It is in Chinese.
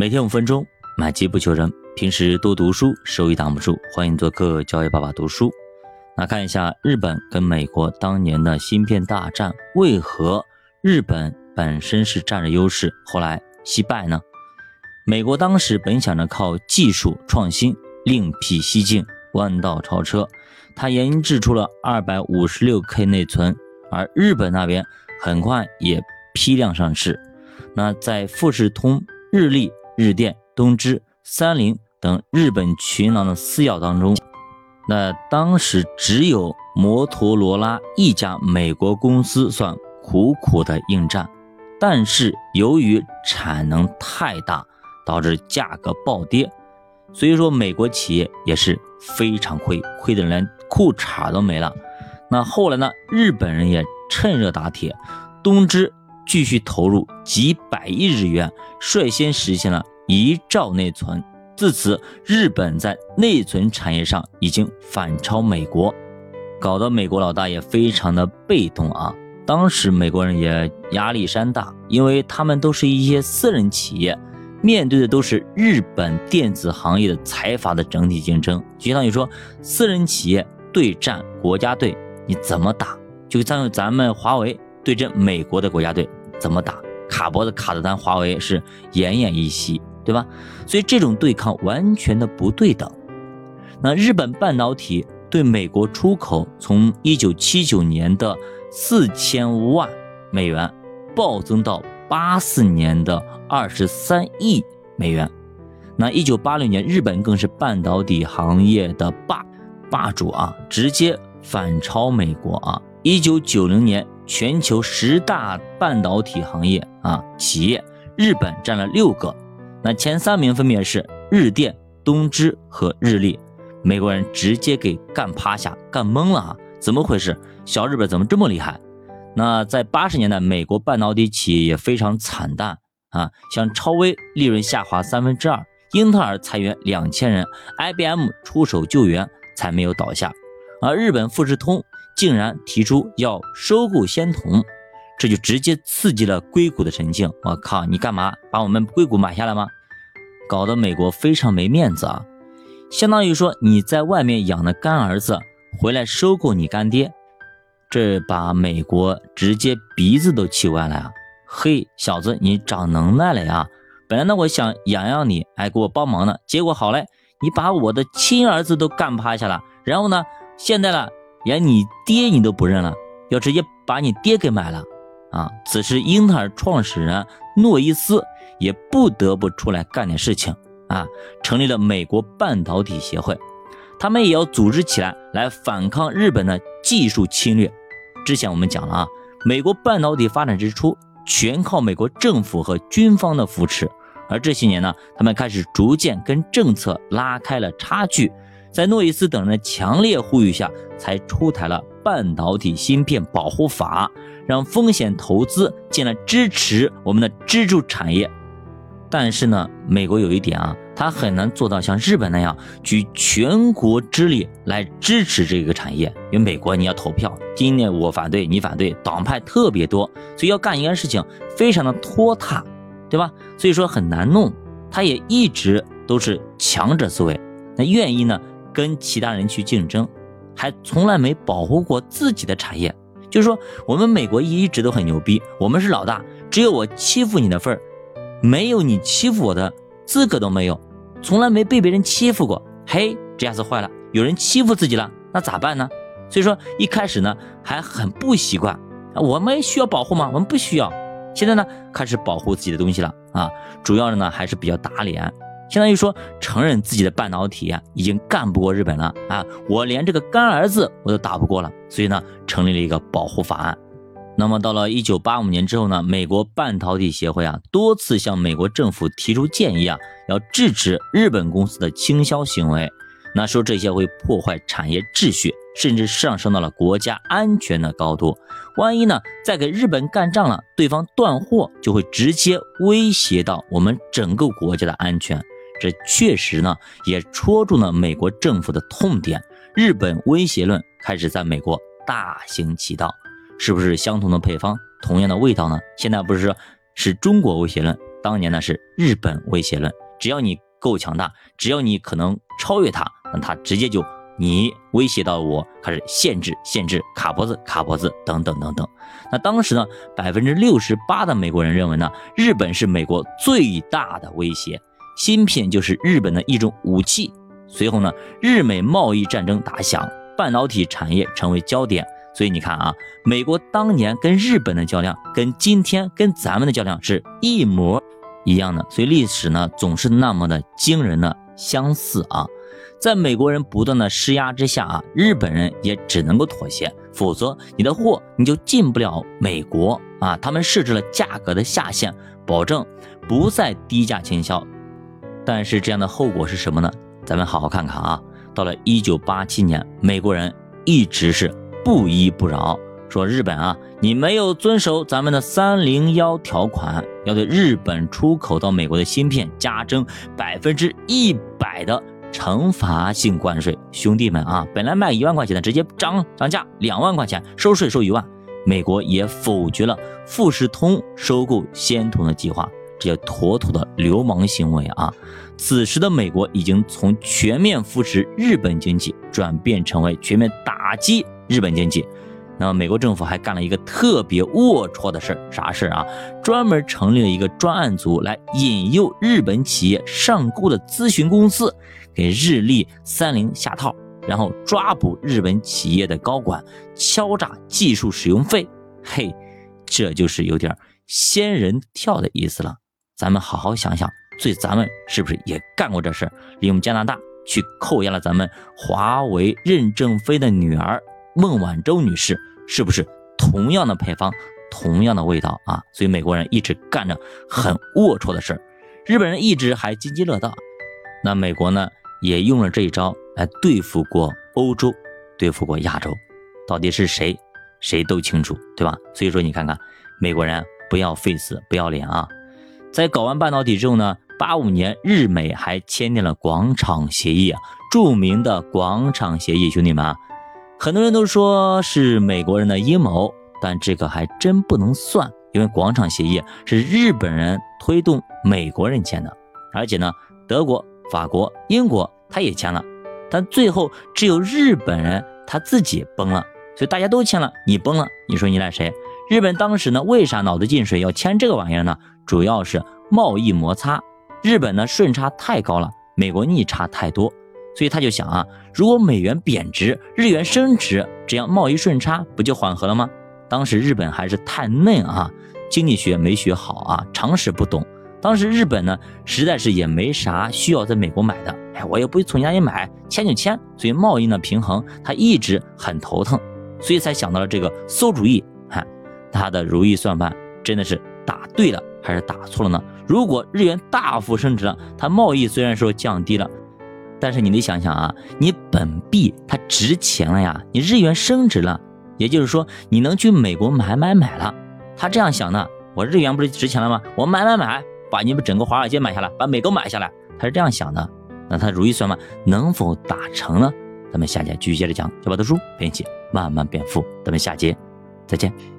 每天五分钟，买机不求人。平时多读书，收益挡不住。欢迎做客教育爸爸读书。那看一下日本跟美国当年的芯片大战，为何日本本身是占着优势，后来惜败呢？美国当时本想着靠技术创新另辟蹊径，弯道超车。他研制出了二百五十六 K 内存，而日本那边很快也批量上市。那在富士通、日立。日电、东芝、三菱等日本群狼的撕咬当中，那当时只有摩托罗拉一家美国公司算苦苦的应战，但是由于产能太大，导致价格暴跌，所以说美国企业也是非常亏，亏的连裤衩都没了。那后来呢，日本人也趁热打铁，东芝。继续投入几百亿日元，率先实现了一兆内存。自此，日本在内存产业上已经反超美国，搞得美国老大也非常的被动啊。当时美国人也压力山大，因为他们都是一些私人企业，面对的都是日本电子行业的财阀的整体竞争，就相当于说私人企业对战国家队，你怎么打？就像咱们华为对阵美国的国家队。怎么打？卡脖子卡的咱华为是奄奄一息，对吧？所以这种对抗完全的不对等。那日本半导体对美国出口从一九七九年的四千万美元暴增到八四年的二十三亿美元。那一九八六年，日本更是半导体行业的霸霸主啊，直接反超美国啊。一九九零年。全球十大半导体行业啊企业，日本占了六个，那前三名分别是日电、东芝和日立，美国人直接给干趴下、干懵了啊！怎么回事？小日本怎么这么厉害？那在八十年代，美国半导体企业也非常惨淡啊，像超威利润下滑三分之二，英特尔裁员两千人，IBM 出手救援才没有倒下，而日本富士通。竟然提出要收购仙童，这就直接刺激了硅谷的神经。我靠，你干嘛把我们硅谷买下来吗？搞得美国非常没面子啊！相当于说你在外面养的干儿子回来收购你干爹，这把美国直接鼻子都气歪了呀！嘿，小子，你长能耐了呀！本来呢，我想养养你，哎，给我帮忙呢，结果好嘞，你把我的亲儿子都干趴下了，然后呢，现在呢？连你爹你都不认了，要直接把你爹给买了啊！此时，英特尔创始人诺伊斯也不得不出来干点事情啊，成立了美国半导体协会，他们也要组织起来来反抗日本的技术侵略。之前我们讲了啊，美国半导体发展之初，全靠美国政府和军方的扶持，而这些年呢，他们开始逐渐跟政策拉开了差距。在诺伊斯等人的强烈呼吁下，才出台了半导体芯片保护法，让风险投资进来支持我们的支柱产业。但是呢，美国有一点啊，它很难做到像日本那样举全国之力来支持这个产业。因为美国你要投票，今年我反对，你反对，党派特别多，所以要干一件事情非常的拖沓，对吧？所以说很难弄。他也一直都是强者思维，那愿意呢？跟其他人去竞争，还从来没保护过自己的产业。就是说，我们美国一直都很牛逼，我们是老大，只有我欺负你的份儿，没有你欺负我的资格都没有，从来没被别人欺负过。嘿，这下子坏了，有人欺负自己了，那咋办呢？所以说一开始呢还很不习惯，我们需要保护吗？我们不需要。现在呢开始保护自己的东西了啊，主要的呢还是比较打脸。相当于说承认自己的半导体啊已经干不过日本了啊，我连这个干儿子我都打不过了，所以呢成立了一个保护法案。那么到了一九八五年之后呢，美国半导体协会啊多次向美国政府提出建议啊，要制止日本公司的倾销行为，那说这些会破坏产业秩序，甚至上升到了国家安全的高度。万一呢再给日本干仗了，对方断货就会直接威胁到我们整个国家的安全。这确实呢，也戳中了美国政府的痛点。日本威胁论开始在美国大行其道，是不是相同的配方，同样的味道呢？现在不是说是中国威胁论当年呢是日本威胁论，只要你够强大，只要你可能超越他，那他直接就你威胁到我，开始限制、限制、卡脖子、卡脖子等等等等。那当时呢，百分之六十八的美国人认为呢，日本是美国最大的威胁，芯片就是日本的一种武器。随后呢，日美贸易战争打响，半导体产业成为焦点。所以你看啊，美国当年跟日本的较量，跟今天跟咱们的较量是一模一样的。所以历史呢，总是那么的惊人的相似啊。在美国人不断的施压之下啊，日本人也只能够妥协，否则你的货你就进不了美国啊。他们设置了价格的下限，保证不再低价倾销。但是这样的后果是什么呢？咱们好好看看啊。到了一九八七年，美国人一直是。不依不饶，说日本啊，你没有遵守咱们的三零幺条款，要对日本出口到美国的芯片加征百分之一百的惩罚性关税。兄弟们啊，本来卖一万块钱的，直接涨涨价两万块钱，收税收一万。美国也否决了富士通收购仙童的计划，这些妥妥的流氓行为啊！此时的美国已经从全面扶持日本经济，转变成为全面打击。日本经济，那么美国政府还干了一个特别龌龊的事儿，啥事儿啊？专门成立了一个专案组来引诱日本企业上钩的咨询公司，给日立、三菱下套，然后抓捕日本企业的高管，敲诈技术使用费。嘿，这就是有点仙人跳的意思了。咱们好好想想，所以咱们是不是也干过这事？利用加拿大去扣押了咱们华为任正非的女儿。孟晚舟女士是不是同样的配方，同样的味道啊？所以美国人一直干着很龌龊的事儿，日本人一直还津津乐道。那美国呢，也用了这一招来对付过欧洲，对付过亚洲，到底是谁，谁都清楚，对吧？所以说你看看，美国人不要 face 不要脸啊！在搞完半导体之后呢，八五年日美还签订了广场协议啊，著名的广场协议，兄弟们！很多人都说是美国人的阴谋，但这个还真不能算，因为广场协议是日本人推动美国人签的，而且呢，德国、法国、英国他也签了，但最后只有日本人他自己崩了，所以大家都签了，你崩了，你说你赖谁？日本当时呢，为啥脑子进水要签这个玩意儿呢？主要是贸易摩擦，日本呢顺差太高了，美国逆差太多。所以他就想啊，如果美元贬值，日元升值，这样贸易顺差不就缓和了吗？当时日本还是太嫩啊，经济学没学好啊，常识不懂。当时日本呢，实在是也没啥需要在美国买的，哎，我也不会从家里买，签就签。所以贸易呢平衡，他一直很头疼，所以才想到了这个馊主意。看他的如意算盘真的是打对了还是打错了呢？如果日元大幅升值了，它贸易虽然说降低了。但是你得想想啊，你本币它值钱了呀，你日元升值了，也就是说你能去美国买买买了。他这样想的，我日元不是值钱了吗？我买买买，把你们整个华尔街买下来，把美国买下来，他是这样想的。那他如意算盘能否打成呢？咱们下节继续接着讲，小白读书陪你一起慢慢变富。咱们下节再见。